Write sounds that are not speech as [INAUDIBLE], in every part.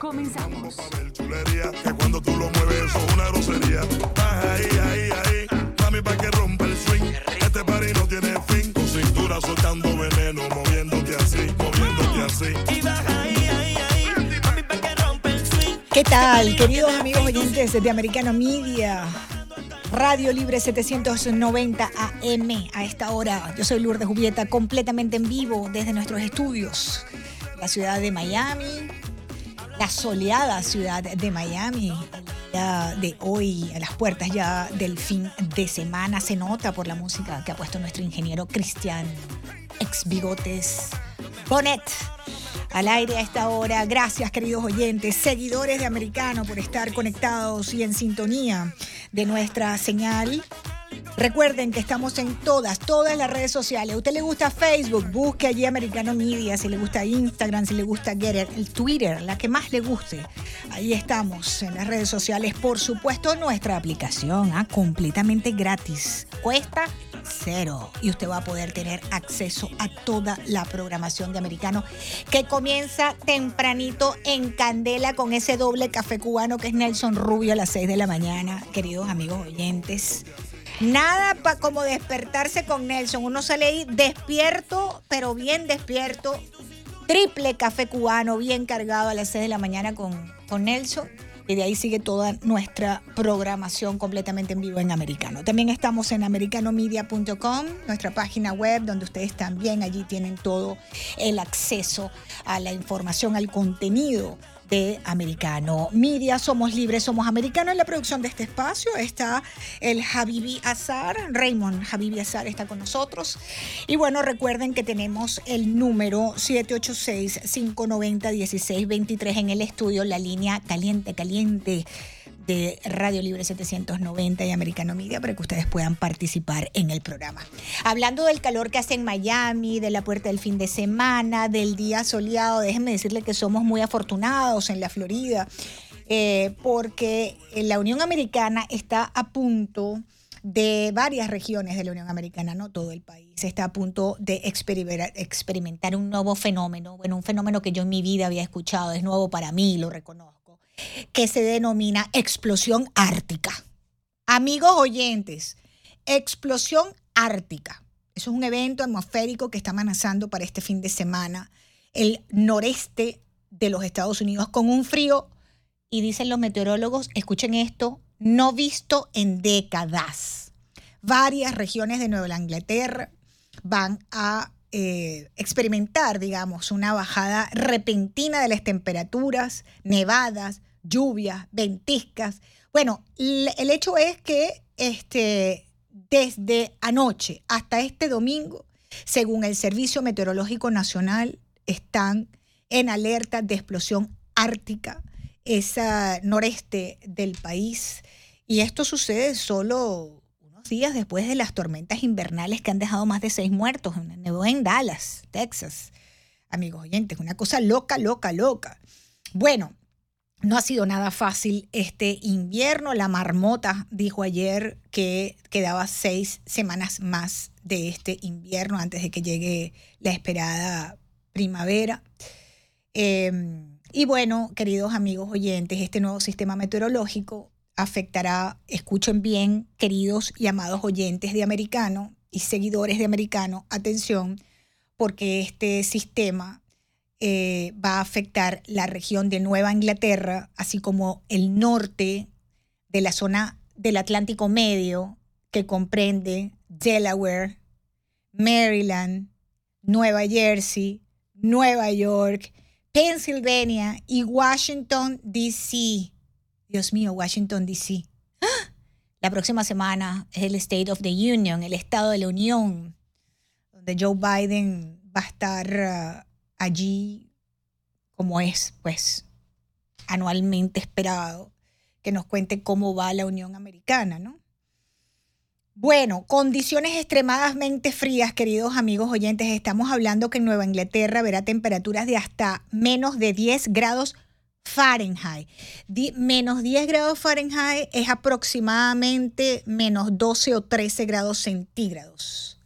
Comenzamos. chulería, que cuando tú lo mueves es una grosería. Baja ahí, ahí, ahí, mami pa' que rompa el swing. Este party no tiene fin, tu cintura soltando veneno, moviéndote así, moviéndote así. Y baja ahí, ahí, ahí, mami, pa' que rompa el swing. ¿Qué tal, queridos amigos oyentes de Americano Media? Radio Libre 790 AM a esta hora. Yo soy Lourdes Jubieta, completamente en vivo desde nuestros estudios. La ciudad de Miami, la soleada ciudad de Miami. De hoy, a las puertas ya del fin de semana, se nota por la música que ha puesto nuestro ingeniero Cristian, ex bigotes, Bonet al aire a esta hora. Gracias, queridos oyentes, seguidores de Americano, por estar conectados y en sintonía de nuestra señal. Recuerden que estamos en todas, todas las redes sociales. ¿A usted le gusta Facebook? Busque allí Americano Media. Si le gusta Instagram, si le gusta Getter, el Twitter, la que más le guste. Ahí estamos en las redes sociales. Por supuesto, nuestra aplicación, ¿ah? completamente gratis. Cuesta cero. Y usted va a poder tener acceso a toda la programación de Americano que comienza tempranito en Candela con ese doble café cubano que es Nelson Rubio a las 6 de la mañana, queridos amigos oyentes. Nada pa como despertarse con Nelson. Uno sale ahí despierto, pero bien despierto. Triple café cubano, bien cargado a las 6 de la mañana con, con Nelson. Y de ahí sigue toda nuestra programación completamente en vivo en americano. También estamos en americanomedia.com, nuestra página web, donde ustedes también allí tienen todo el acceso a la información, al contenido Americano Media. Somos libres, somos americanos. En la producción de este espacio está el Habibi Azar. Raymond Habibi Azar está con nosotros. Y bueno, recuerden que tenemos el número 786-590-1623 en el estudio, la línea caliente, caliente de Radio Libre 790 y Americano Media para que ustedes puedan participar en el programa. Hablando del calor que hace en Miami, de la puerta del fin de semana, del día soleado, déjenme decirle que somos muy afortunados en la Florida eh, porque la Unión Americana está a punto de varias regiones de la Unión Americana, no todo el país, está a punto de experimentar, experimentar un nuevo fenómeno, bueno, un fenómeno que yo en mi vida había escuchado, es nuevo para mí, lo reconozco que se denomina explosión ártica. Amigos oyentes, explosión ártica. Eso es un evento atmosférico que está amenazando para este fin de semana el noreste de los Estados Unidos con un frío, y dicen los meteorólogos, escuchen esto, no visto en décadas. Varias regiones de Nueva Inglaterra van a eh, experimentar, digamos, una bajada repentina de las temperaturas, nevadas, lluvias, ventiscas. Bueno, el hecho es que este, desde anoche hasta este domingo, según el Servicio Meteorológico Nacional, están en alerta de explosión ártica, esa noreste del país. Y esto sucede solo unos días después de las tormentas invernales que han dejado más de seis muertos. Nevó en Dallas, Texas. Amigos oyentes, una cosa loca, loca, loca. Bueno, no ha sido nada fácil este invierno. La marmota dijo ayer que quedaba seis semanas más de este invierno antes de que llegue la esperada primavera. Em, y bueno, queridos amigos oyentes, este nuevo sistema meteorológico afectará, escuchen bien, queridos y amados oyentes de Americano y seguidores de Americano, atención, porque este sistema eh, va a afectar la región de Nueva Inglaterra, así como el norte de la zona del Atlántico Medio, que comprende Delaware, Maryland, Nueva Jersey, Nueva York, Pennsylvania y Washington, D.C. Dios mío, Washington, D.C. ¡Ah! La próxima semana es el State of the Union, el Estado de la Unión, donde Joe Biden va a estar... Uh, allí, como es, pues, anualmente esperado, que nos cuente cómo va la Unión Americana, ¿no? Bueno, condiciones extremadamente frías, queridos amigos oyentes. Estamos hablando que en Nueva Inglaterra verá temperaturas de hasta menos de 10 grados Fahrenheit. menos 10 grados Fahrenheit es aproximadamente menos 12 o 13 grados centígrados.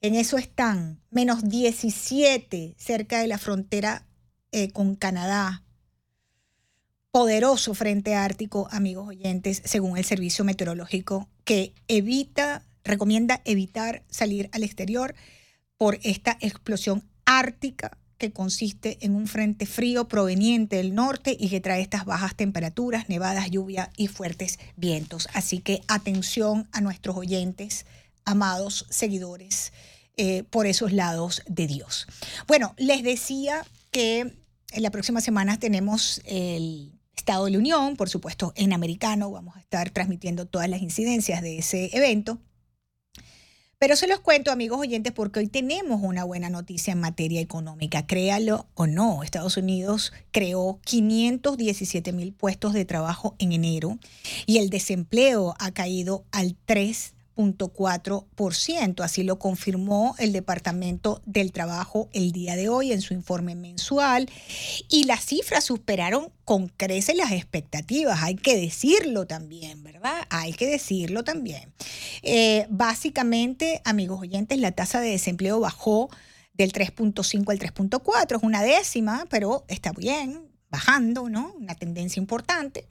En eso están menos 17 cerca de la frontera eh, con Canadá. poderoso frente ártico, amigos oyentes, según el Servicio Meteorológico, que evita, recomienda evitar salir al exterior por esta explosión ártica que consiste en un frente frío proveniente del norte y que trae estas bajas temperaturas, nevadas, lluvia y fuertes vientos. Así que atención a nuestros oyentes, amados seguidores, eh, por esos lados de Dios. Bueno, les decía que en la próxima semana tenemos el Estado de la Unión, por supuesto en americano, vamos a estar transmitiendo todas las incidencias de ese evento. Pero se los cuento, amigos oyentes, porque hoy tenemos una buena noticia en materia económica. Créalo o no, Estados Unidos creó 517 mil puestos de trabajo en enero y el desempleo ha caído al 3 ciento Así lo confirmó el Departamento del Trabajo el día de hoy en su informe mensual. Y las cifras superaron con creces las expectativas. Hay que decirlo también, ¿verdad? Hay que decirlo también. Eh, básicamente, amigos oyentes, la tasa de desempleo bajó del 3.5 al 3.4. Es una décima, pero está bien, bajando, ¿no? Una tendencia importante.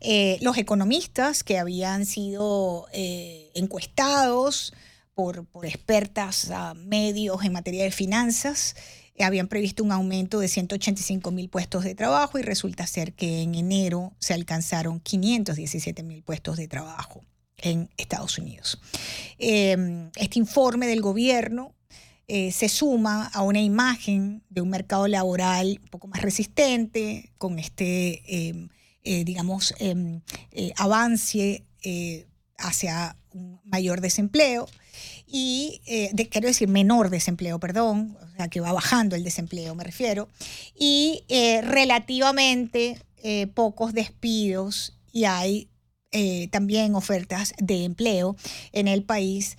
Eh, los economistas que habían sido eh, encuestados por, expertas medios en materia de finanzas eh, habían previsto un aumento de 185 mil puestos de trabajo y resulta ser que en enero se alcanzaron 517 mil puestos de trabajo en Estados Unidos. este informe del gobierno se suma a una imagen de un mercado laboral un poco más resistente, con este digamos, em, eh, avance eh, hacia un mayor desempleo y, quiero decir, menor desempleo, perdón, o sea, que va bajando el desempleo, me refiero, y relativamente pocos despidos y hay también ofertas de empleo en el país.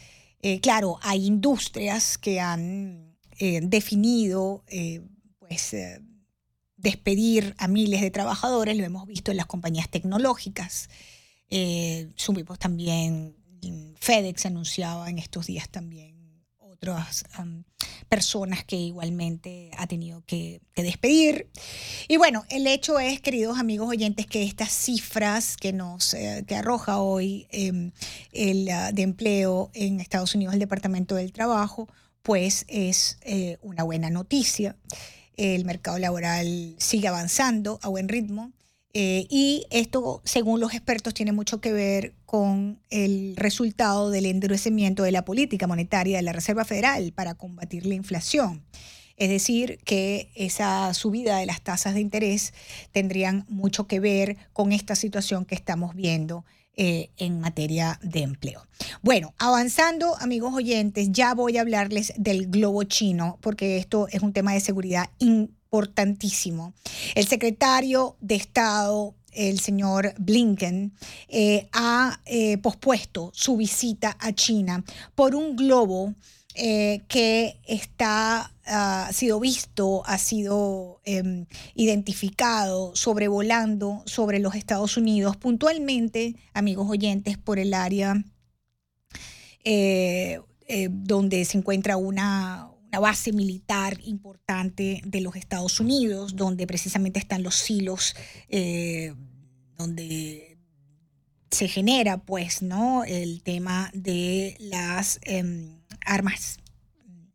claro, hay industrias que han definido, pues, despedir a miles de trabajadores, lo hemos visto en las compañías tecnológicas. Eh, subimos también, FedEx anunciaba en estos días también otras personas que igualmente ha tenido que, despedir. Y bueno, el hecho es, queridos amigos oyentes, que estas cifras que nos eh, que arroja hoy em, el ah, de empleo en Estados Unidos, el Departamento del Trabajo, pues es eh, una buena noticia el mercado laboral sigue avanzando a buen ritmo. Eh, y esto, según los expertos, tiene mucho que ver con el resultado del endurecimiento de la política monetaria de la Reserva Federal para combatir la inflación. Es decir, que esa subida de las tasas de interés tendrían mucho que ver con esta situación que estamos viendo eh, en materia de empleo. Bueno, avanzando, amigos oyentes, ya voy a hablarles del globo chino, porque esto es un tema de seguridad importantísimo. El secretario de Estado el señor Blinken eh, ha eh, pospuesto su visita a China por un globo eh, que está, ha sido visto, ha sido em, identificado sobrevolando sobre los Estados Unidos, puntualmente, amigos oyentes, por el área eh, eh, donde se encuentra una, una base militar importante de los Estados Unidos, donde precisamente están los silos, donde se genera, pues, ¿no? El tema de las em, armas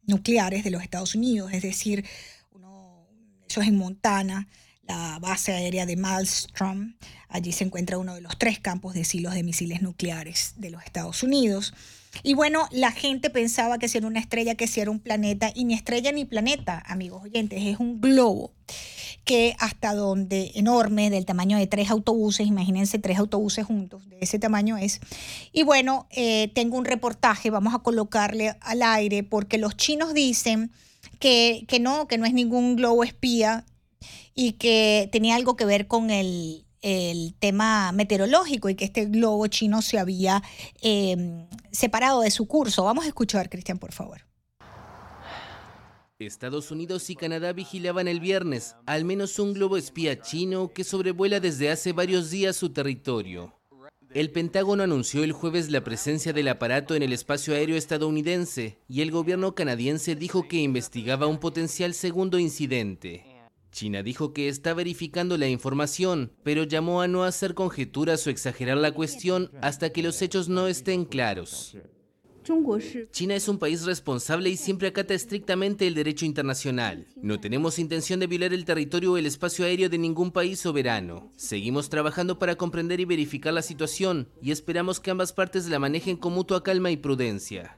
nucleares de los Estados Unidos, es decir, eso es en Montana, la base aérea de Malmstrom. Allí se encuentra uno de los tres campos de silos de misiles nucleares de los Estados Unidos. Y bueno, la gente pensaba que si era una estrella, que si era un planeta, y ni estrella ni planeta, amigos oyentes, es un globo que hasta donde enorme, del tamaño de tres autobuses, imagínense tres autobuses juntos, de ese tamaño es. Y bueno, eh, tengo un reportaje, vamos a colocarle al aire, porque los chinos dicen que, que no, que no es ningún globo espía y que tenía algo que ver con el, el tema meteorológico y que este globo chino se había em, separado de su curso. Vamos a escuchar, Cristian, por favor. Estados Unidos y Canadá vigilaban el viernes al menos un globo espía chino que sobrevuela desde hace varios días su territorio. El Pentágono anunció el jueves la presencia del aparato en el espacio aéreo estadounidense y el gobierno canadiense dijo que investigaba un potencial segundo incidente. China dijo que está verificando la información, pero llamó a no hacer conjeturas o exagerar la cuestión hasta que los hechos no estén claros. China es un país responsable y siempre acata estrictamente el derecho internacional. No tenemos intención de violar el territorio o el espacio aéreo de ningún país soberano. Seguimos trabajando para comprender y verificar la situación y esperamos que ambas partes la manejen con mutua calma y prudencia.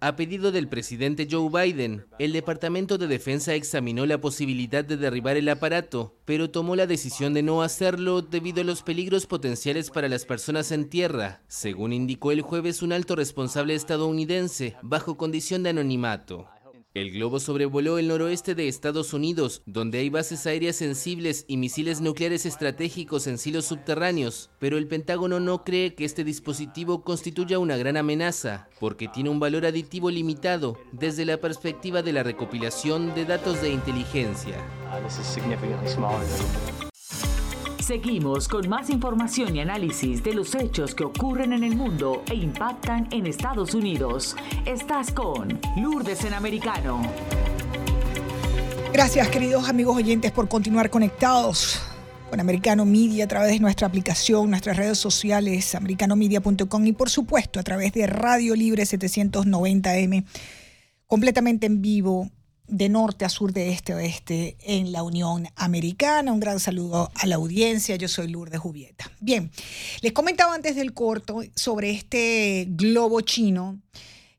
A pedido del presidente Joe Biden, el Departamento de Defensa examinó la posibilidad de derribar el aparato, pero tomó la decisión de no hacerlo debido a los peligros potenciales para las personas en tierra, según indicó el jueves un alto responsable estadounidense, bajo condición de anonimato. El globo sobrevoló el noroeste de Estados Unidos, donde hay bases aéreas sensibles y misiles nucleares estratégicos en silos subterráneos, pero el Pentágono no cree que este dispositivo constituya una gran amenaza, porque tiene un valor aditivo limitado desde la perspectiva de la recopilación de datos de inteligencia. Seguimos con más información y análisis de los hechos que ocurren en el mundo e impactan en Estados Unidos. Estás con Lourdes en Americano. Gracias, queridos amigos oyentes, por continuar conectados con Americano Media a través de nuestra aplicación, nuestras redes sociales, americanomedia.com y por supuesto a través de Radio Libre 790M, completamente en vivo de norte a sur, de este a oeste en la Unión Americana. Un gran saludo a la audiencia. Yo soy Lourdes Jubieta. Bien, les comentaba antes del corto sobre este globo chino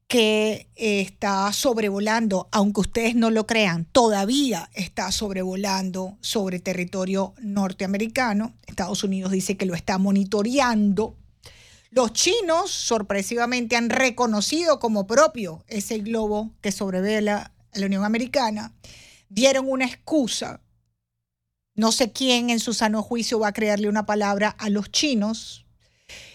que está sobrevolando, aunque ustedes no lo crean, todavía está sobrevolando sobre territorio norteamericano. Estados Unidos dice que lo está monitoreando. Los chinos sorpresivamente han reconocido como propio ese globo que sobrevela la Unión Americana, dieron una excusa. No sé quién en su sano juicio va a crearle una palabra a los chinos.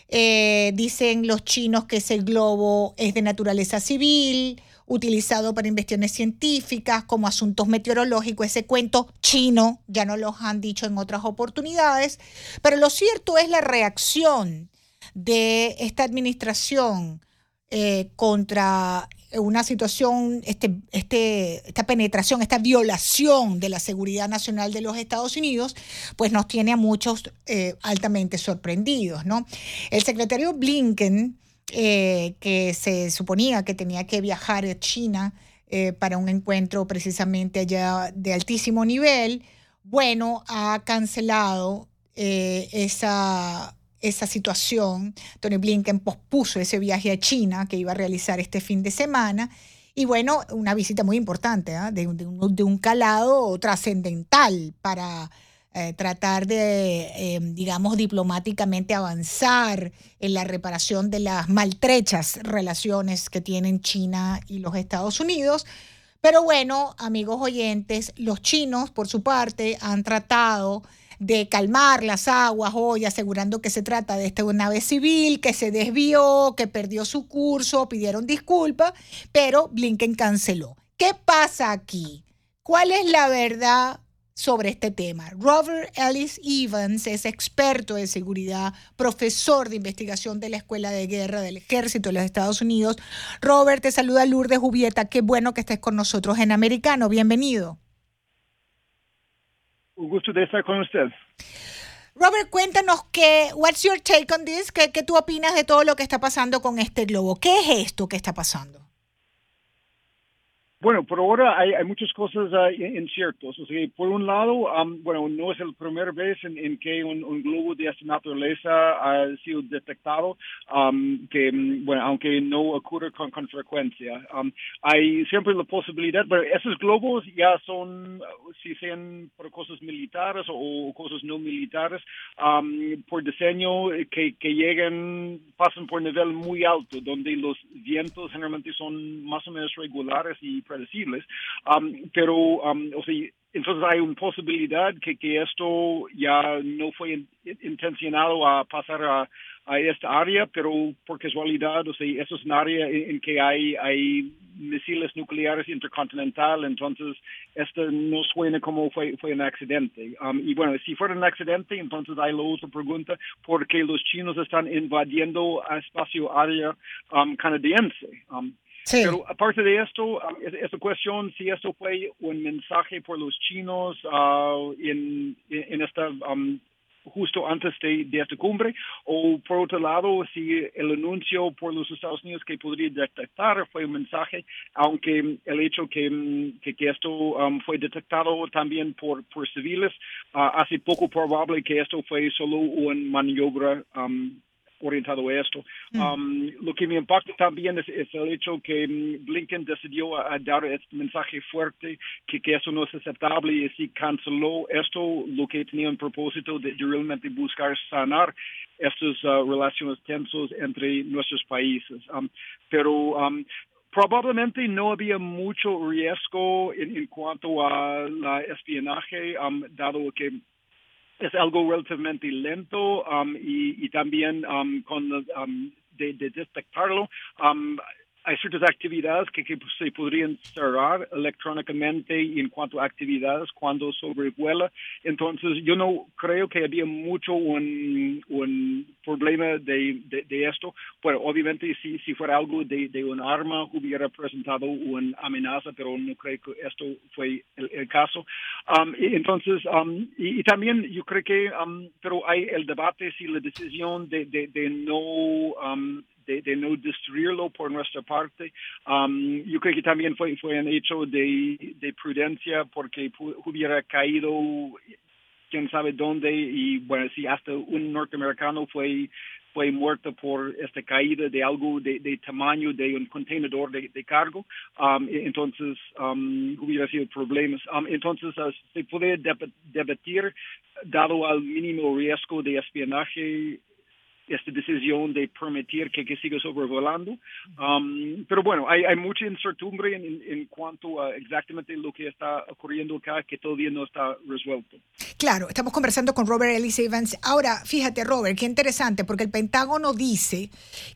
Eh, dicen los chinos que ese globo es de naturaleza civil, utilizado para investigaciones científicas, como asuntos meteorológicos. Ese cuento chino ya no los han dicho en otras oportunidades, pero lo cierto es la reacción de esta administración eh, contra una situación, este, este, esta penetración, esta violación de la seguridad nacional de los Estados Unidos, pues nos tiene a muchos eh, altamente sorprendidos. ¿no? El secretario Blinken, eh, que se suponía que tenía que viajar a China eh, para un encuentro precisamente allá de altísimo nivel, bueno, ha cancelado esa esa situación. Tony Blinken pospuso ese viaje a China que iba a realizar este fin de semana. Y bueno, una visita muy importante, ¿ah? de, un calado trascendental para eh, tratar de, eh, digamos, diplomáticamente avanzar en la reparación de las maltrechas relaciones que tienen China y los Estados Unidos. Pero bueno, amigos oyentes, los chinos, por su parte, han tratado de calmar las aguas hoy, asegurando que se trata de esta nave civil que se desvió, que perdió su curso, pidieron disculpas, pero Blinken canceló. ¿Qué pasa aquí? ¿Cuál es la verdad sobre este tema? Robert Ellis Evans es experto de seguridad, profesor de investigación de la Escuela de Guerra del Ejército de los Estados Unidos. Robert, te saluda Lourdes Jubieta. Qué bueno que estés con nosotros en Americano. Bienvenido. Un gusto de estar con usted. Robert, cuéntanos qué, what's your take on this? ¿Qué, ¿Qué tú opinas de todo lo que está pasando con este globo? ¿Qué es esto que está pasando? Bueno, por ahora hay, hay muchas cosas uh, inciertas. O sea, por un lado, um, bueno, no es la primera vez en, en que un, un, globo de esta naturaleza ha sido detectado, um, que, bueno, aunque no ocurre con, con frecuencia. Um, hay siempre la posibilidad, pero esos globos ya son, si sean por cosas militares o, cosas no militares, por diseño que, que lleguen, pasan por nivel muy alto, donde los vientos generalmente son más o menos regulares y predecibles, um, pero um, o sea, entonces hay una posibilidad que, que esto ya no fue intencionado a pasar a, a, esta área, pero por casualidad, o sea, eso es un área en, que hay, hay misiles nucleares intercontinental, entonces esto no suena como fue, fue un accidente. Y bueno, si fuera un accidente, entonces hay la otra pregunta, ¿por qué los chinos están invadiendo espacio área canadiense? Pero aparte de esto, um, es- esta cuestión, si esto fue un mensaje por los chinos uh, en, en esta um, justo antes de, de esta cumbre, o por otro lado, si el anuncio por los Estados Unidos que podría detectar fue un mensaje, aunque el hecho que, que, que esto um, fue detectado también por, por civiles, uh, hace poco probable que esto fue solo una maniobra um, orientado a esto. Um, lo que me impacta también es, es el hecho que mm, Blinken decidió a, a dar este mensaje fuerte que, que eso no es aceptable y así canceló esto, lo que tenía un propósito de, de realmente buscar sanar estas uh, relaciones tensos entre nuestros países. Um, pero um, probablemente no había mucho riesgo en, en cuanto a la espionaje, um, dado que es algo relativamente lento um, y, también um, con um, de, de detectarlo. Hay ciertas actividades que, que se podrían cerrar electrónicamente en cuanto a actividades cuando sobrevuela. Entonces, yo no creo que había mucho un, un problema de, de, de esto. Bueno, obviamente, si, si fuera algo de, de un arma, hubiera presentado una amenaza, pero no creo que esto fue el, el caso. Um, y entonces, um, y, y también yo creo que, um, pero hay el debate si la decisión de, de, de no um, de, no destruirlo por nuestra parte. Um, yo creo que también fue, fue un hecho de, de prudencia porque hubiera caído quién sabe dónde y bueno, si hasta un norteamericano fue fue muerto por esta caída de algo de, de tamaño de un contenedor de, de cargo, um, e- entonces um, hubiera sido problemas. Um, entonces uh, se puede deb- debatir, dado al mínimo riesgo de espionaje, esta decisión de permitir que, que siga sobrevolando. Um, pero bueno, hay, hay mucha incertidumbre en, en, cuanto a exactamente lo que está ocurriendo acá, que todavía no está resuelto. Claro, estamos conversando con Robert Ellis Evans. Ahora, fíjate, Robert, qué interesante, porque el Pentágono dice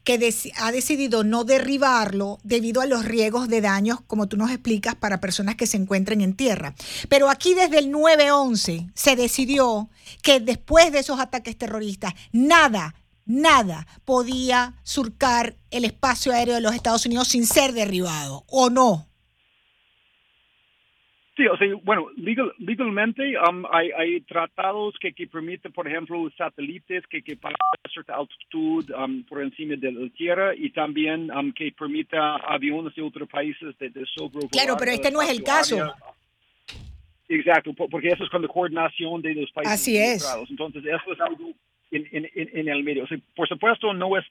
que ha decidido no derribarlo debido a los riesgos de daños, como tú nos explicas, para personas que se encuentren en tierra. Pero aquí desde el 9-11 se decidió que después de esos ataques terroristas, nada, nada podía surcar el espacio aéreo de los Estados Unidos sin ser derribado, ¿o no? Sí, o sea, bueno, legal, legalmente um, hay, hay tratados que, que permiten, por ejemplo, satélites que, que pasan a cierta altitud um, por encima de la Tierra y también um, que permita aviones de otros países de, de sobrevolar Claro, pero este no es el caso. área. Exacto, po- porque eso es con la coordinación de los países Así es. Entonces, eso es algo en, en, el medio. Por supuesto, no es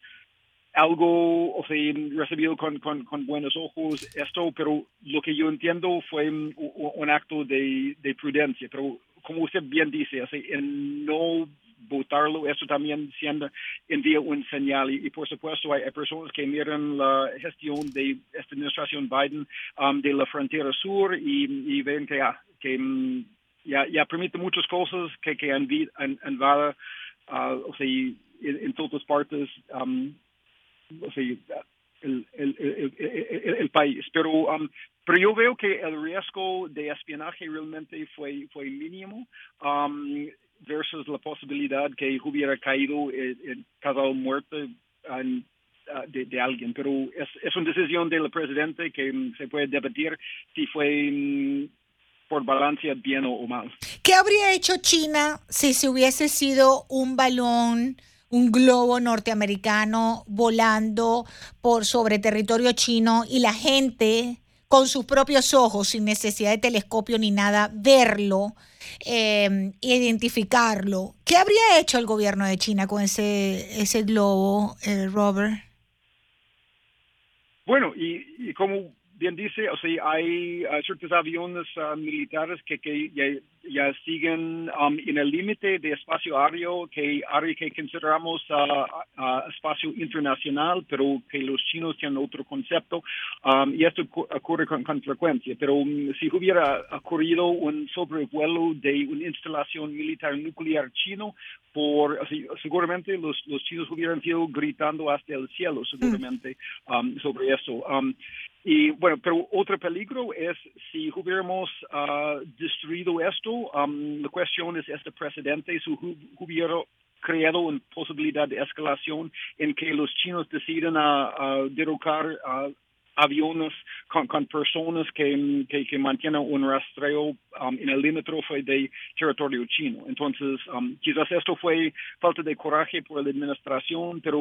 algo, o sea, recibido con, con, buenos ojos esto, pero lo que yo entiendo fue un, un acto de, de prudencia. Pero como usted bien dice, o sea, en no votarlo, eso también siendo, envía un señal. Y, por supuesto, hay, personas que miran la gestión de esta administración Biden um, de la frontera sur y, ven que, ah, mm, ya, ya permite muchas cosas que, que invada, ah, o sea, en, en todas partes. um, o sea, el, el, país. Pero, um, pero yo veo que el riesgo de espionaje realmente fue, fue mínimo um, versus la posibilidad que hubiera caído en caso de muerte ah, de, de alguien. Pero es, es una decisión del presidente que mm, se puede debatir si fue mm, por balance bien o mal. ¿Qué habría hecho China si se hubiese sido un balón, un globo norteamericano volando por sobre territorio chino y la gente con sus propios ojos, sin necesidad de telescopio ni nada, verlo, eh, identificarlo? ¿Qué habría hecho el gobierno de China con ese, ese globo, eh, Robert? Bueno, y, y como bien dice, o sea, hay uh, ciertos aviones uh, militares que, que ya, ya siguen um, en el límite de espacio aéreo, que área que consideramos uh, uh, espacio internacional, pero que los chinos tienen otro concepto, um, y esto ocu- ocurre con, con frecuencia. Pero um, si hubiera ocurrido un sobrevuelo de una instalación militar nuclear chino, por, así, seguramente los, los chinos hubieran sido gritando hasta el cielo, seguramente, um, sobre eso. Y bueno, pero otro peligro es si hubiéramos ah, destruido esto, um, la cuestión es este precedente, si hu- hubiera creado una posibilidad de escalación en que los chinos deciden a, a derrocar a aviones con, personas que, que, que mantienen un rastreo um, en el limítrofe de territorio chino. Entonces, um, quizás esto fue falta de coraje por la administración, pero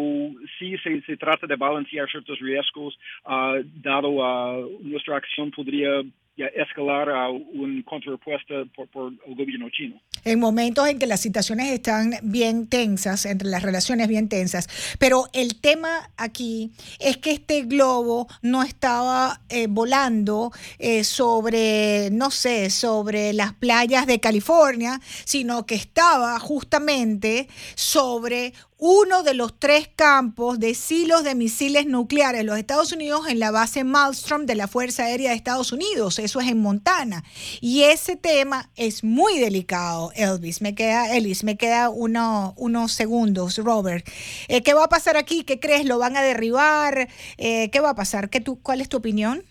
sí se, se trata de balancear ciertos riesgos, uh, dado a nuestra acción podría escalar a un contrapuesta por, por el gobierno chino. En momentos en que las situaciones están bien tensas, entre las relaciones bien tensas, pero el tema aquí es que este globo no estaba eh, volando eh, sobre, no sé, sobre las playas de California, sino que estaba justamente sobre uno de los tres campos de silos de misiles nucleares los Estados Unidos en la base Malmstrom de la Fuerza Aérea de Estados Unidos. Eso es en Montana. Y ese tema es muy delicado, Elvis. Me queda, Ellis, me queda uno, unos segundos, Robert. Eh, ¿Qué va a pasar aquí? ¿Qué crees? ¿Lo van a derribar? Eh, ¿Qué va a pasar? ¿Qué tú, ¿Cuál es tu opinión?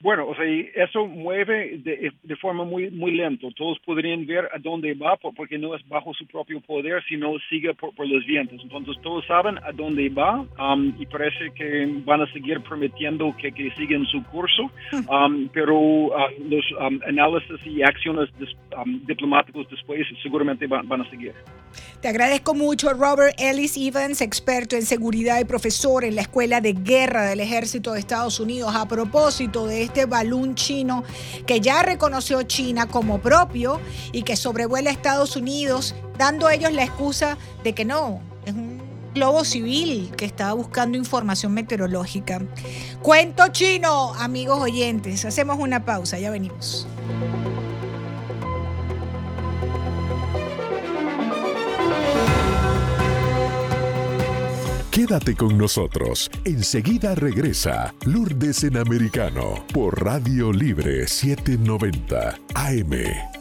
Bueno, o sea, y eso mueve de, de forma muy muy lento. Todos podrían ver a dónde va por- porque no es bajo su propio poder, sino sigue por, por los vientos. Entonces todos saben a dónde va um, y parece que van a seguir permitiendo que, que sigan su curso, [LAUGHS] um, pero uh, los um, análisis y acciones des- um, diplomáticos después seguramente van, van a seguir. Te agradezco mucho, Robert Ellis Evans, experto en seguridad y profesor en la Escuela de Guerra del Ejército de Estados Unidos, a propósito de este balón chino que ya reconoció China como propio y que sobrevuela a Estados Unidos, dando a ellos la excusa de que no, es un globo civil que estaba buscando información meteorológica. Cuento chino, amigos oyentes. Hacemos una pausa, ya venimos. Quédate con nosotros. Enseguida regresa Lourdes en Americano por Radio Libre 790 AM.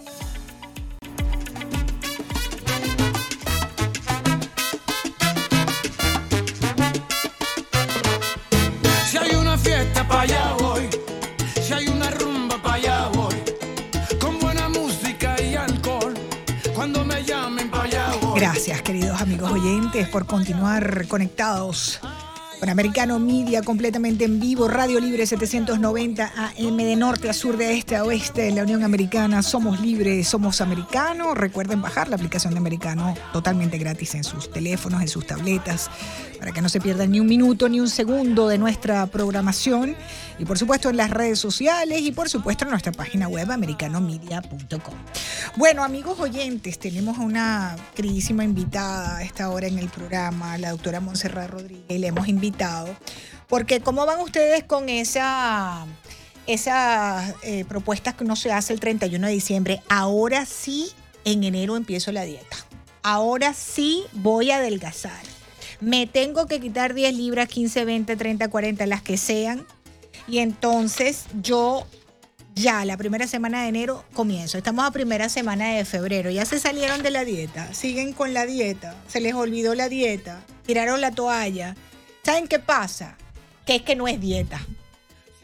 Por continuar conectados con Americano Media completamente en vivo, Radio Libre 790 AM de norte a sur, de este a oeste de la Unión Americana. Somos libres, somos americanos. Recuerden bajar la aplicación de Americano totalmente gratis en sus teléfonos, en sus tabletas, para que no se pierdan ni un minuto ni un segundo de nuestra programación. Y por supuesto en las redes sociales y por supuesto en nuestra página web americanomedia.com. Bueno, amigos oyentes, tenemos a una queridísima invitada a esta hora en el programa, la doctora Montserrat Rodríguez, le hemos invitado, porque ¿cómo van ustedes con esa, esas eh, propuestas que uno se hace el 31 de diciembre? Ahora sí, en enero empiezo la dieta. Ahora sí voy a adelgazar. Me tengo que quitar 10 libras, 15, 20, 30, 40, las que sean. Y entonces yo ya la primera semana de enero comienzo. Estamos a primera semana de febrero. Ya se salieron de la dieta. Siguen con la dieta. Se les olvidó la dieta. Tiraron la toalla. ¿Saben qué pasa? Que es que no es dieta.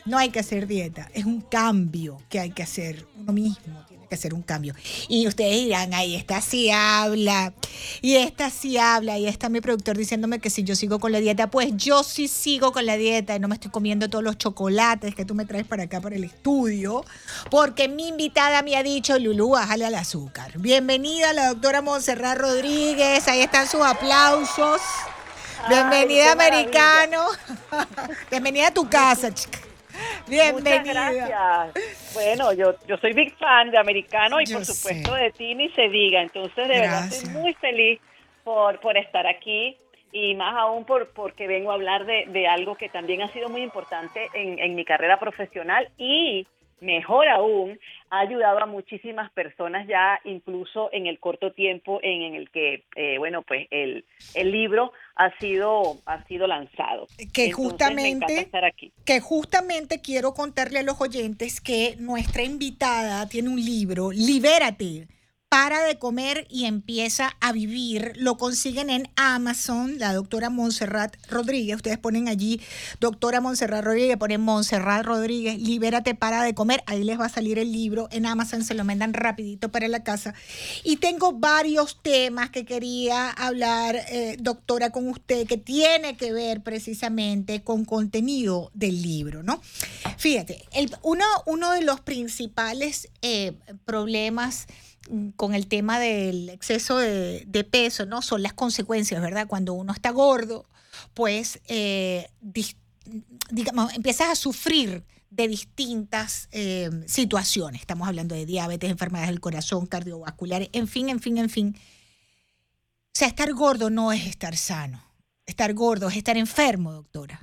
No hay que hacer dieta. Es un cambio que hay que hacer. Uno mismo tiene que hacer un cambio. Y ustedes dirán, ahí esta sí habla. Y esta sí habla. Y está mi productor diciéndome que si yo sigo con la dieta, pues yo sí sigo con la dieta y no me estoy comiendo todos los chocolates que tú me traes para acá, para el estudio. Porque mi invitada me ha dicho, Lulú, bájale al azúcar. Bienvenida la doctora Montserrat Rodríguez. Ahí están sus aplausos. Bienvenida, qué maravilla. americano. [LAUGHS] Bienvenida a tu casa, chica. Bienvenida. Muchas gracias. Bueno, yo, yo soy big fan de Americano y Yo por supuesto sé. de ti ni se diga. Entonces, de verdad, estoy muy feliz por, por estar aquí y más aún por, porque vengo a hablar de, de algo que también ha sido muy importante en, en mi carrera profesional y mejor aún, ha ayudado a muchísimas personas ya incluso en el corto tiempo en, el que, eh, bueno, pues el, el libro ha sido, ha sido lanzado. Que Entonces, justamente- encanta estar aquí. que justamente quiero contarle a los oyentes que nuestra invitada tiene un libro, Libérate, para de comer y empieza a vivir. Lo consiguen en Amazon, la doctora Montserrat Rodríguez. Ustedes ponen allí, doctora Montserrat Rodríguez, ponen Montserrat Rodríguez, libérate, para de comer. Ahí les va a salir el libro. En Amazon se lo mandan rapidito para la casa. Y tengo varios temas que quería hablar, eh, doctora, con usted, que tiene que ver precisamente con contenido del libro, ¿no? Fíjate, uno, de los principales eh, problemas con el tema del exceso de, peso, ¿no? Son las consecuencias, ¿verdad? Cuando uno está gordo, pues, eh, digamos, empiezas a sufrir de distintas eh, situaciones. Estamos hablando de diabetes, enfermedades del corazón, cardiovasculares, en fin, en fin, en fin. O sea, estar gordo no es estar sano. Estar gordo es estar enfermo, doctora.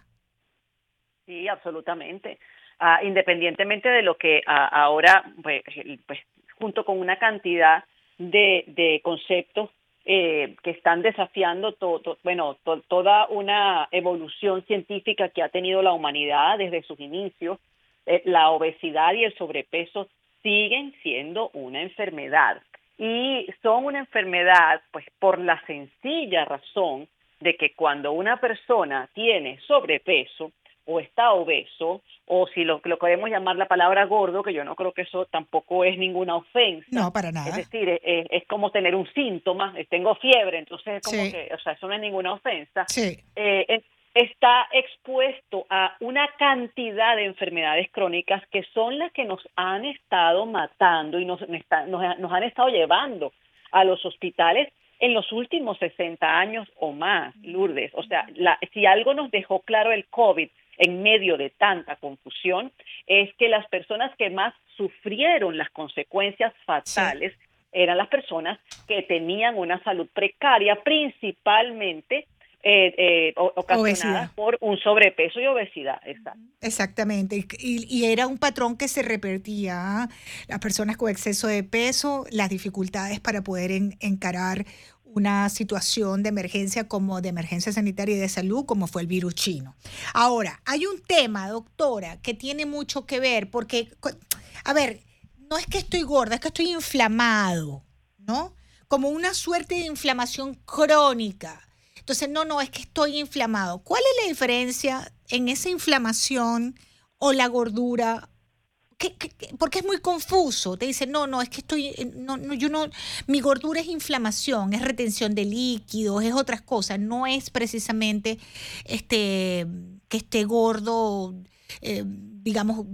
Sí, absolutamente. Ah, independientemente de lo que ah, ahora, pues, pues, junto con una cantidad de, conceptos eh, que están desafiando to- bueno, to- toda una evolución científica que ha tenido la humanidad desde sus inicios, eh, la obesidad y el sobrepeso siguen siendo una enfermedad. Y son una enfermedad, pues, por la sencilla razón de que cuando una persona tiene sobrepeso o está obeso, o si lo, lo podemos llamar la palabra gordo, que yo no creo que eso tampoco es ninguna ofensa. No, para nada. Es decir, es, es- es como tener un síntoma, eh, tengo fiebre, entonces es como Sí. que, o sea, eso no es ninguna ofensa. Sí. Eh, es- está expuesto a una cantidad de enfermedades crónicas que son las que nos han estado matando y nos, nos- nos han estado llevando a los hospitales en los últimos 60 años o más, Lourdes. O sea, la- si algo nos dejó claro el COVID en medio de tanta confusión, es que las personas que más sufrieron las consecuencias fatales eran las personas que tenían una salud precaria, principalmente eh, eh, ocasionadas Obesidad. por un sobrepeso y obesidad. Exacto. Exactamente. Y, y era un patrón que se repetía. Las personas con exceso de peso, las dificultades para poder en- encarar una situación de emergencia como de emergencia sanitaria y de salud, como fue el virus chino. Ahora, hay un tema, doctora, que tiene mucho que ver, porque, a ver, no es que estoy gorda, es que estoy inflamado, ¿no? Como una suerte de inflamación crónica. Entonces, no, no, es que estoy inflamado. ¿Cuál es la diferencia en esa inflamación o la gordura? ¿Qué- qué-? Porque es muy confuso. Te dicen, no, no, es que estoy, eh, no, no, yo no, mi gordura es inflamación, es retención de líquidos, es otras cosas. No es precisamente este que esté gordo, eh, digamos,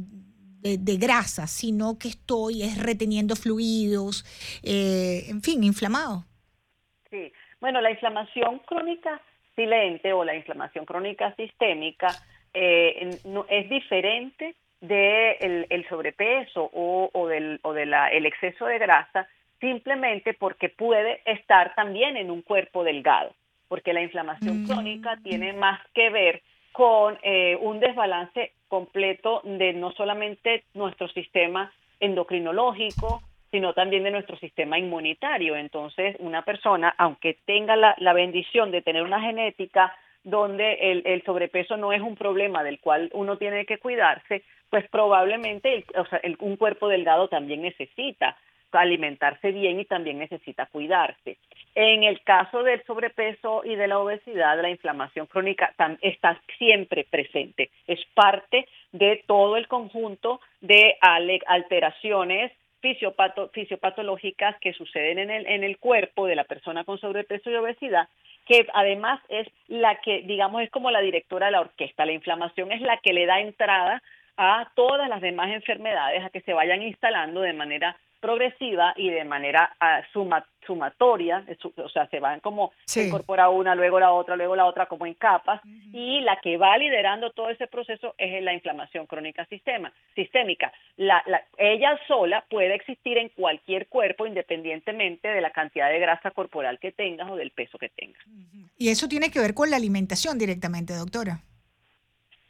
de, grasa, sino que estoy es reteniendo fluidos, eh, en fin, inflamado. Sí. Bueno, la inflamación crónica silente o la inflamación crónica sistémica eh, es diferente del el sobrepeso o, o del o de la- el exceso de grasa simplemente porque puede estar también en un cuerpo delgado, porque la inflamación Mm. crónica tiene más que ver con eh, un desbalance completo de no solamente nuestro sistema endocrinológico, sino también de nuestro sistema inmunitario. Entonces, una persona, aunque tenga la, la bendición de tener una genética donde el, el sobrepeso no es un problema del cual uno tiene que cuidarse, pues probablemente el- o sea, el- un cuerpo delgado también necesita alimentarse bien y también necesita cuidarse. En el caso del sobrepeso y de la obesidad, la inflamación crónica está siempre presente. Es parte de todo el conjunto de alteraciones fisiopato- fisiopatológicas que suceden en el, en el cuerpo de la persona con sobrepeso y obesidad, que además es la que, digamos, es como la directora de la orquesta. La inflamación es la que le da entrada a todas las demás enfermedades a que se vayan instalando de manera progresiva y de manera suma- sumatoria, su- o sea, se van como Sí. se incorpora una, luego la otra, luego la otra, como en capas, y la que va liderando todo ese proceso es la inflamación crónica sistema, sistémica. La, la- ella sola puede existir en cualquier cuerpo independientemente de la cantidad de grasa corporal que tengas o del peso que tengas. Y eso tiene que ver con la alimentación directamente, doctora.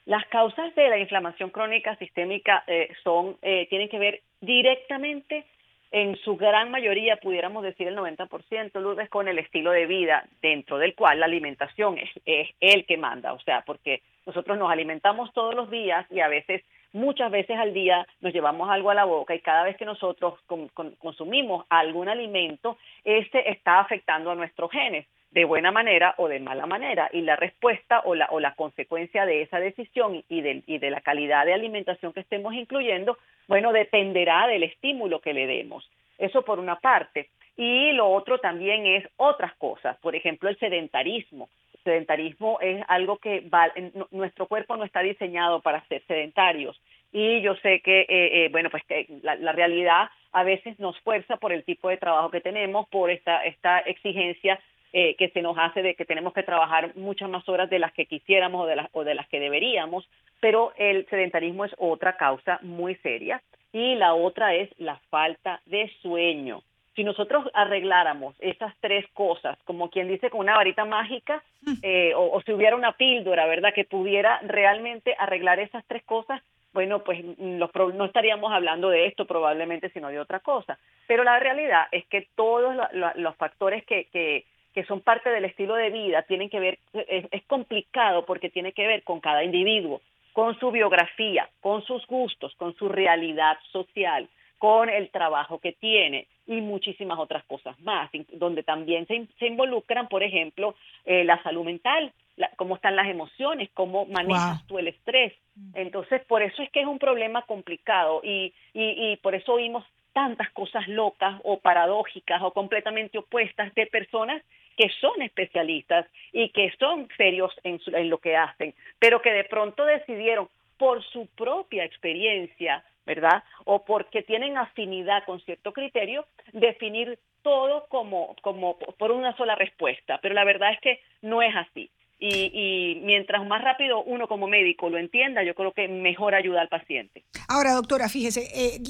Las causas de la inflamación crónica sistémica eh, son eh, tienen que ver directamente en su gran mayoría, pudiéramos decir el 90%, Lourdes, con el estilo de vida dentro del cual la alimentación es, es el que manda, o sea, porque nosotros nos alimentamos todos los días y a veces muchas veces al día nos llevamos algo a la boca y cada vez que nosotros con- con- consumimos algún alimento, este está afectando a nuestros genes de buena manera o de mala manera y la respuesta o la, o la consecuencia de esa decisión y de, y de la calidad de alimentación que estemos incluyendo, bueno, dependerá del estímulo que le demos. Eso por una parte. Y lo otro también es otras cosas, por ejemplo, el sedentarismo. Sedentarismo es algo que va, nuestro cuerpo no está diseñado para ser sedentarios. Y yo sé que, eh, eh, bueno, pues que la, la realidad a veces nos fuerza por el tipo de trabajo que tenemos, por esta, esta exigencia eh, que se nos hace de que tenemos que trabajar muchas más horas de las que quisiéramos o de las, o de las que deberíamos, pero el sedentarismo es otra causa muy seria y la otra es la falta de sueño. Si nosotros arregláramos esas tres cosas, como quien dice con una varita mágica, eh, o, o si hubiera una píldora, ¿verdad?, que pudiera realmente arreglar esas tres cosas, bueno, pues mm, los no estaríamos hablando de esto probablemente, sino de otra cosa. Pero la realidad es que todos lo- lo- los factores que, que, que son parte del estilo de vida tienen que ver, es, es complicado porque tiene que ver con cada individuo, con su biografía, con sus gustos, con su realidad social, con el trabajo que tiene y muchísimas otras cosas más, donde también se, se involucran, por ejemplo, eh, la salud mental, la- cómo están las emociones, cómo manejas Wow. tú el estrés. Entonces, por eso es que es un problema complicado y, y, y por eso oímos tantas cosas locas o paradójicas o completamente opuestas de personas que son especialistas y que son serios en, su- en lo que hacen, pero que de pronto decidieron por su propia experiencia, ¿verdad? O porque tienen afinidad con cierto criterio, definir todo como, como por una sola respuesta. Pero la verdad es que no es así. Y, mientras más rápido uno como médico lo entienda, yo creo que mejor ayuda al paciente. Ahora, doctora, fíjese, eh,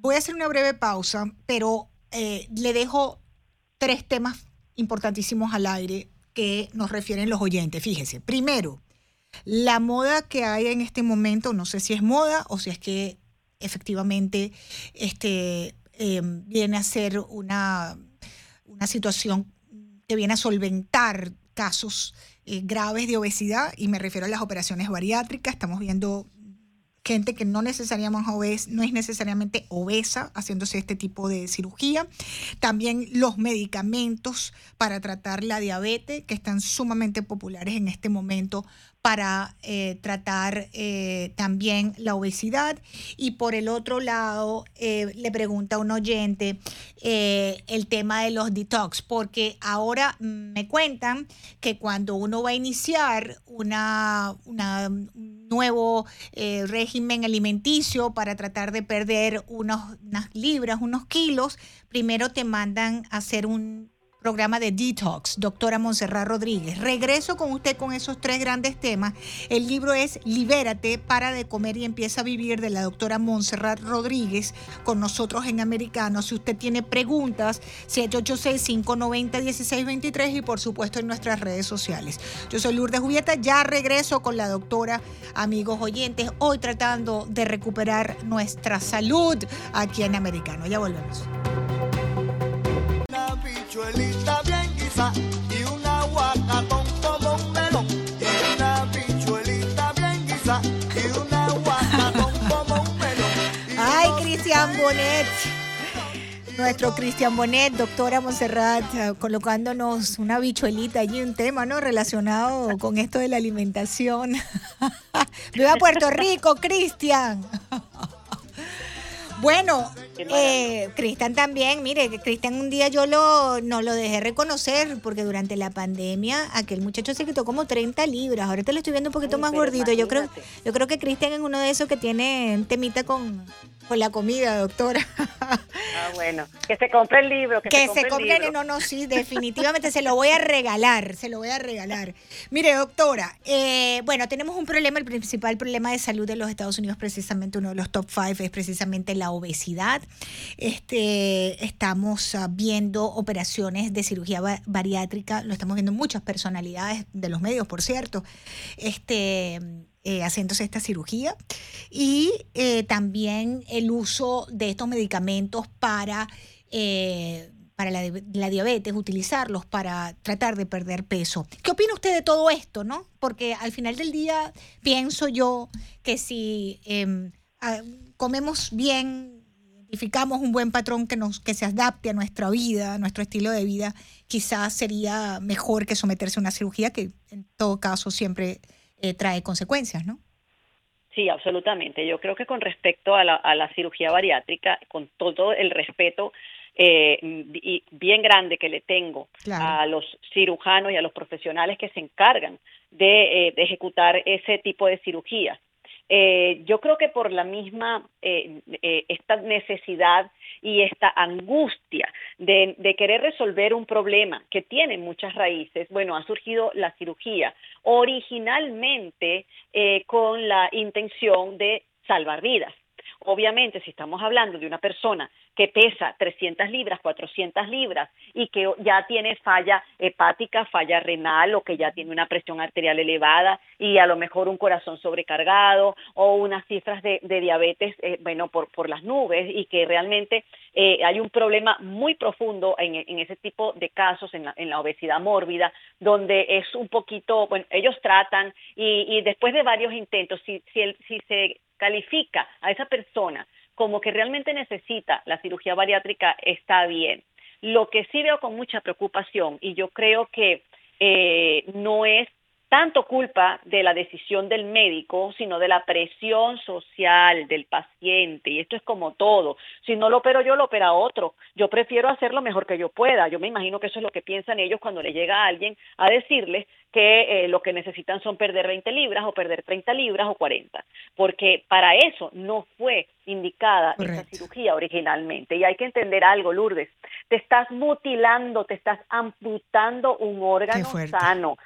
voy a hacer una breve pausa, pero eh, le dejo tres temas importantísimos al aire que nos refieren los oyentes. Fíjese, primero, la moda que hay en este momento, no sé si es moda o si es que efectivamente este, eh, viene a ser una, una situación que viene a solventar casos eh, graves de obesidad y me refiero a las operaciones bariátricas. Estamos viendo gente que no necesariamente obes, no es necesariamente obesa haciéndose este tipo de cirugía. También los medicamentos para tratar la diabetes que están sumamente populares en este momento para eh, tratar eh, también la obesidad. Y por el otro lado, eh, le pregunta a un oyente eh, el tema de los detox, porque ahora me cuentan que cuando uno va a iniciar una, una- un nuevo eh, régimen alimenticio para tratar de perder unos, unas libras, unos kilos, primero te mandan a hacer un programa de detox, doctora Montserrat Rodríguez. Regreso con usted con esos tres grandes temas. El libro es Libérate, para de comer y empieza a vivir de la doctora Montserrat Rodríguez con nosotros en Americano. Si usted tiene preguntas, 786-590-1623 y por supuesto en nuestras redes sociales. Yo soy Lourdes Julieta, ya regreso con la doctora, amigos oyentes, hoy tratando de recuperar nuestra salud aquí en Americano. Ya volvemos. Una bichuelita bien guisa y un aguacatón como un melón. Y una bichuelita bien guisa y un aguacatón como un melón. Ay, Cristian Bonet. Nuestro Cristian Bonet, doctora Monserrat, eh, colocándonos una bichuelita allí, un tema, ¿no? Relacionado con esto de la alimentación. [LAUGHS] ¡Viva Puerto Rico, Cristian! [LAUGHS] Bueno, eh, Cristian también, mire, Cristian un día yo lo, no lo dejé reconocer porque durante la pandemia aquel muchacho se quitó como 30 libras. Ahorita lo estoy viendo un poquito más gordito. Yo creo, yo creo que Cristian es uno de esos que tiene temita con, con la comida, doctora. Ah, bueno, que se compre el libro, que, Que se se compre el compre, libro. no, no, sí, definitivamente se lo voy a regalar, se lo voy a regalar. Mire, doctora, eh, bueno, tenemos un problema, el principal problema de salud de los Estados Unidos, precisamente uno de los top five, es precisamente la obesidad. Este, estamos ah, viendo operaciones de cirugía ba- bariátrica, lo estamos viendo muchas personalidades de los medios, por cierto, este, eh, haciéndose esta cirugía. Y eh, también el uso de estos medicamentos para, eh, para la, la diabetes, utilizarlos para tratar de perder peso. ¿Qué opina usted de todo esto, no? Porque al final del día pienso yo que si em, ah, comemos bien, identificamos un buen patrón que, nos, que se adapte a nuestra vida, a nuestro estilo de vida, quizás sería mejor que someterse a una cirugía que en todo caso siempre eh, trae consecuencias, ¿no? Sí, absolutamente. Yo creo que con respecto a la, a la cirugía bariátrica, con todo el respeto eh, y bien grande que le tengo Claro. a los cirujanos y a los profesionales que se encargan de, eh, de ejecutar ese tipo de cirugía. Eh, yo creo que por la misma eh, eh, esta necesidad y esta angustia de, de querer resolver un problema que tiene muchas raíces, bueno, ha surgido la cirugía originalmente eh, con la intención de salvar vidas. Obviamente, si estamos hablando de una persona que pesa 300 libras, 400 libras y que ya tiene falla hepática, falla renal o que ya tiene una presión arterial elevada y a lo mejor un corazón sobrecargado o unas cifras de, diabetes, eh, bueno, por, por las nubes y que realmente eh, hay un problema muy profundo en, en ese tipo de casos, en la, obesidad mórbida, donde es un poquito, bueno, ellos tratan y, y después de varios intentos, si, si, si se califica a esa persona como que realmente necesita la cirugía bariátrica, está bien. Lo que sí veo con mucha preocupación, y yo creo que eh, no es tanto culpa de la decisión del médico, sino de la presión social del paciente. Y esto es como todo. Si no lo opero yo, lo opera otro. Yo prefiero hacer lo mejor que yo pueda. Yo me imagino que eso es lo que piensan ellos cuando le llega a alguien a decirles que eh, lo que necesitan son perder 20 libras o perder 30 libras o 40. Porque para eso no fue indicada Correcto. esta cirugía originalmente. Y hay que entender algo, Lourdes. Te estás mutilando, te estás amputando un órgano fuerte. sano.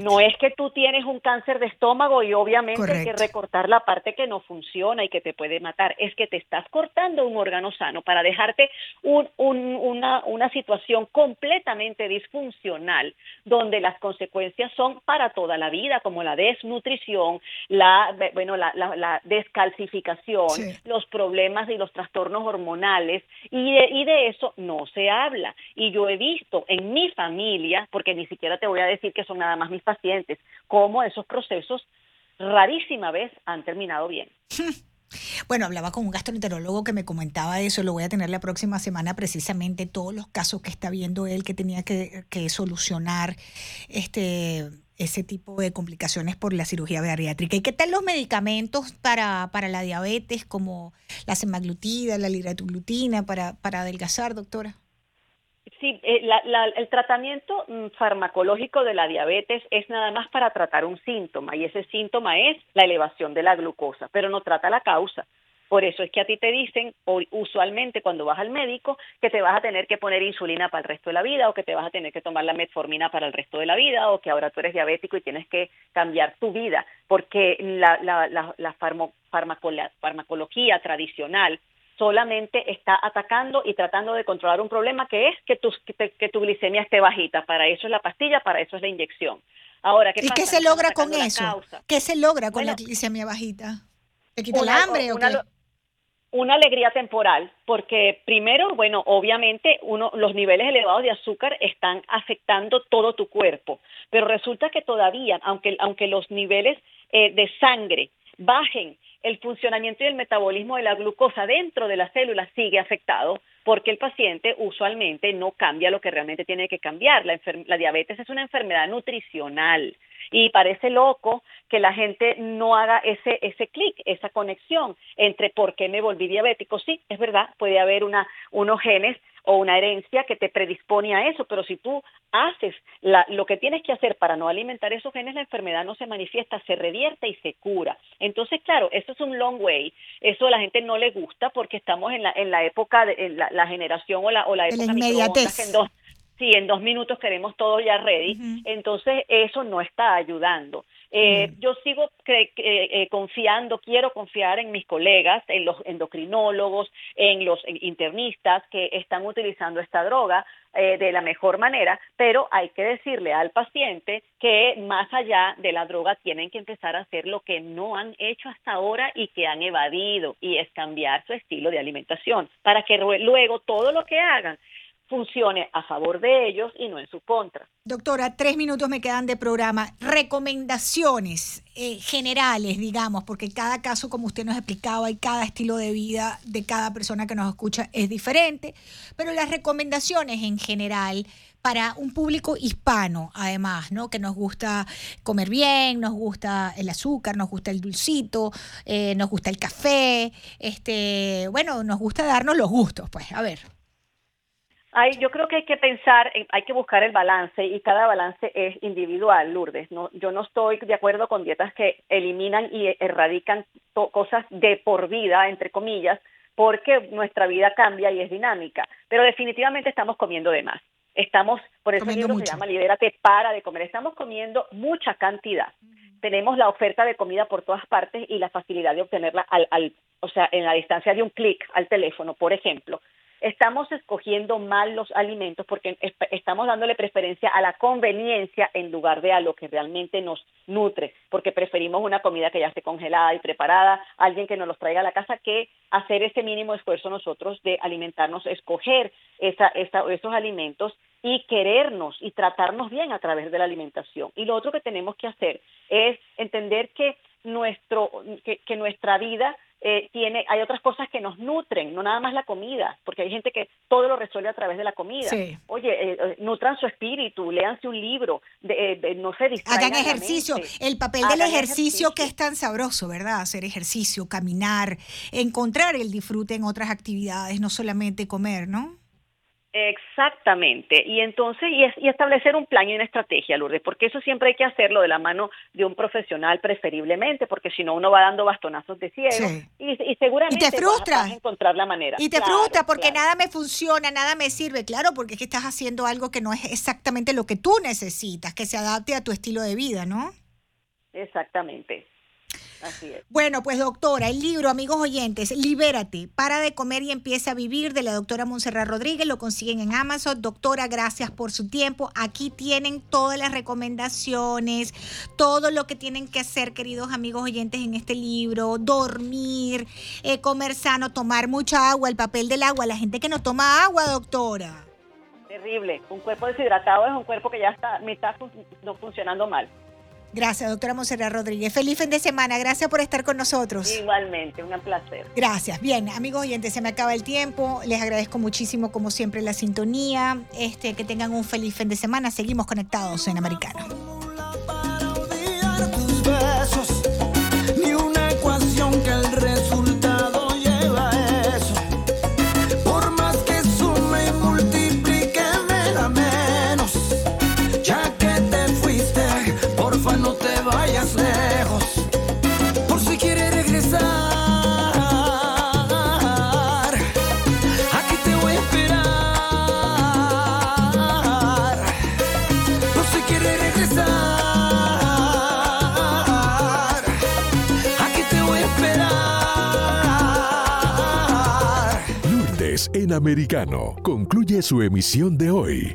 No es que tú tienes un cáncer de estómago y obviamente hay que recortar la parte que no funciona y que te puede matar. Es que te estás cortando un órgano sano para dejarte un- un- una, una situación completamente disfuncional donde las consecuencias son para toda la vida, como la desnutrición, la, bueno, la, la- la descalcificación, Sí. los problemas y los trastornos hormonales y de, y de eso no se habla. Y yo he visto en mi familia, porque ni siquiera te voy a decir que son nada más mis pacientes, cómo esos procesos rarísima vez han terminado bien. [LAUGHS] Bueno, hablaba con un gastroenterólogo que me comentaba eso, lo voy a tener la próxima semana precisamente todos los casos que está viendo él que tenía que, solucionar este ese tipo de complicaciones por la cirugía bariátrica. ¿Y qué tal los medicamentos para, para la diabetes como la semaglutida, la liraglutida para, para adelgazar, doctora? Sí, eh, la- la- el tratamiento mm, farmacológico de la diabetes es nada más para tratar un síntoma y ese síntoma es la elevación de la glucosa, pero no trata la causa. Por eso es que a ti te dicen usualmente cuando vas al médico que te vas a tener que poner insulina para el resto de la vida o que te vas a tener que tomar la metformina para el resto de la vida o que ahora tú eres diabético y tienes que cambiar tu vida porque la, la, la, la farmacología tradicional solamente está atacando y tratando de controlar un problema que es que tu, que, que tu glicemia esté bajita. Para eso es la pastilla, para eso es la inyección. Ahora, ¿qué ¿Y pasa? qué se logra con eso? ¿Qué se logra con Bueno, la glicemia bajita? ¿Te quita una- el hambre o qué? una alegría temporal, porque primero, bueno, obviamente uno, los niveles elevados de azúcar están afectando todo tu cuerpo, pero resulta que todavía, aunque, aunque los niveles eh, de sangre bajen, el funcionamiento y el metabolismo de la glucosa dentro de las células sigue afectado porque el paciente usualmente no cambia lo que realmente tiene que cambiar. La, la diabetes es una enfermedad nutricional y parece loco que la gente no haga ese ese clic, esa conexión entre por qué me volví diabético. Sí, es verdad, puede haber una unos genes o una herencia que te predispone a eso, pero si tú haces la- lo que tienes que hacer para no alimentar esos genes, la enfermedad no se manifiesta, se revierte y se cura. Entonces, claro, eso es un long way, eso a la gente no le gusta porque estamos en la, en la época, de en la, la generación o la, o la De época inmediatez. Que en dos, minutos queremos todo ya ready, entonces eso no está ayudando. Eh, Yo sigo cre- cre- eh, confiando, quiero confiar en mis colegas, en los endocrinólogos, en los internistas que están utilizando esta droga eh, de la mejor manera, pero hay que decirle al paciente que más allá de la droga tienen que empezar a hacer lo que no han hecho hasta ahora y que han evadido, y es cambiar su estilo de alimentación, para que luego todo lo que hagan funcione a favor de ellos y no en su contra. Doctora, tres minutos me quedan de programa. Recomendaciones eh, generales, digamos, porque cada caso, como usted nos explicaba, y cada estilo de vida de cada persona que nos escucha es diferente, pero las recomendaciones en general para un público hispano, además, ¿no? Que nos gusta comer bien, nos gusta el azúcar, nos gusta el dulcito, eh, nos gusta el café, este, bueno, nos gusta darnos los gustos, pues, a ver. Hay, yo creo que hay que pensar, en- hay que buscar el balance y cada balance es individual, Lourdes. No, yo no estoy de acuerdo con dietas que eliminan y erradican to- cosas de por vida, entre comillas, porque nuestra vida cambia y es dinámica. Pero definitivamente estamos comiendo de más. Estamos, por eso el libro mucho. se llama Libérate, para de comer. Estamos comiendo mucha cantidad. Tenemos la oferta de comida por todas partes y la facilidad de obtenerla al, al o sea, en la distancia de un clic al teléfono, por ejemplo estamos escogiendo mal los alimentos porque es- estamos dándole preferencia a la conveniencia en lugar de a lo que realmente nos nutre, porque preferimos una comida que ya esté congelada y preparada, alguien que nos los traiga a la casa, que hacer ese mínimo esfuerzo nosotros de alimentarnos, escoger esa, esa- esos alimentos y querernos y tratarnos bien a través de la alimentación. Y lo otro que tenemos que hacer es entender que nuestro que, que nuestra vida eh, tiene hay otras cosas que nos nutren no nada más la comida porque hay gente que todo lo resuelve a través de la comida Sí. oye eh, eh, nutran su espíritu léanse un libro de, eh, de- no se distraigan Hagan ejercicio. El papel del ejercicio, que es tan sabroso, ¿verdad? Hacer ejercicio, caminar, encontrar el disfrute en otras actividades, no solamente comer, ¿no? Exactamente. Y entonces, y, es- y establecer un plan y una estrategia, Lourdes, porque eso siempre hay que hacerlo de la mano de un profesional preferiblemente, porque si no uno va dando bastonazos de ciego Sí. y, y seguramente Y te vas a- frustras. vas a encontrar la manera. Y te Claro, frustra porque claro. nada me funciona, nada me sirve. Claro, porque es que estás haciendo algo que no es exactamente lo que tú necesitas, que se adapte a tu estilo de vida, ¿no? Exactamente. Así es. Bueno, pues doctora, el libro, amigos oyentes, Libérate, para de comer y empieza a vivir, de la doctora Montserrat Rodríguez, lo consiguen en Amazon. Doctora, gracias por su tiempo. Aquí tienen todas las recomendaciones, todo lo que tienen que hacer, queridos amigos oyentes, en este libro, dormir, eh, comer sano, tomar mucha agua, el papel del agua, la gente que no toma agua, doctora. Terrible. Un cuerpo deshidratado es un cuerpo que ya está mitad fun- no funcionando mal. Gracias, doctora Montserrat Rodríguez. Feliz fin de semana. Gracias por estar con nosotros. Igualmente, un placer. Gracias. Bien, amigos oyentes, se me acaba el tiempo. Les agradezco muchísimo, como siempre, la sintonía. Este, que tengan un feliz fin de semana. Seguimos conectados en Americano. Americano concluye su emisión de hoy.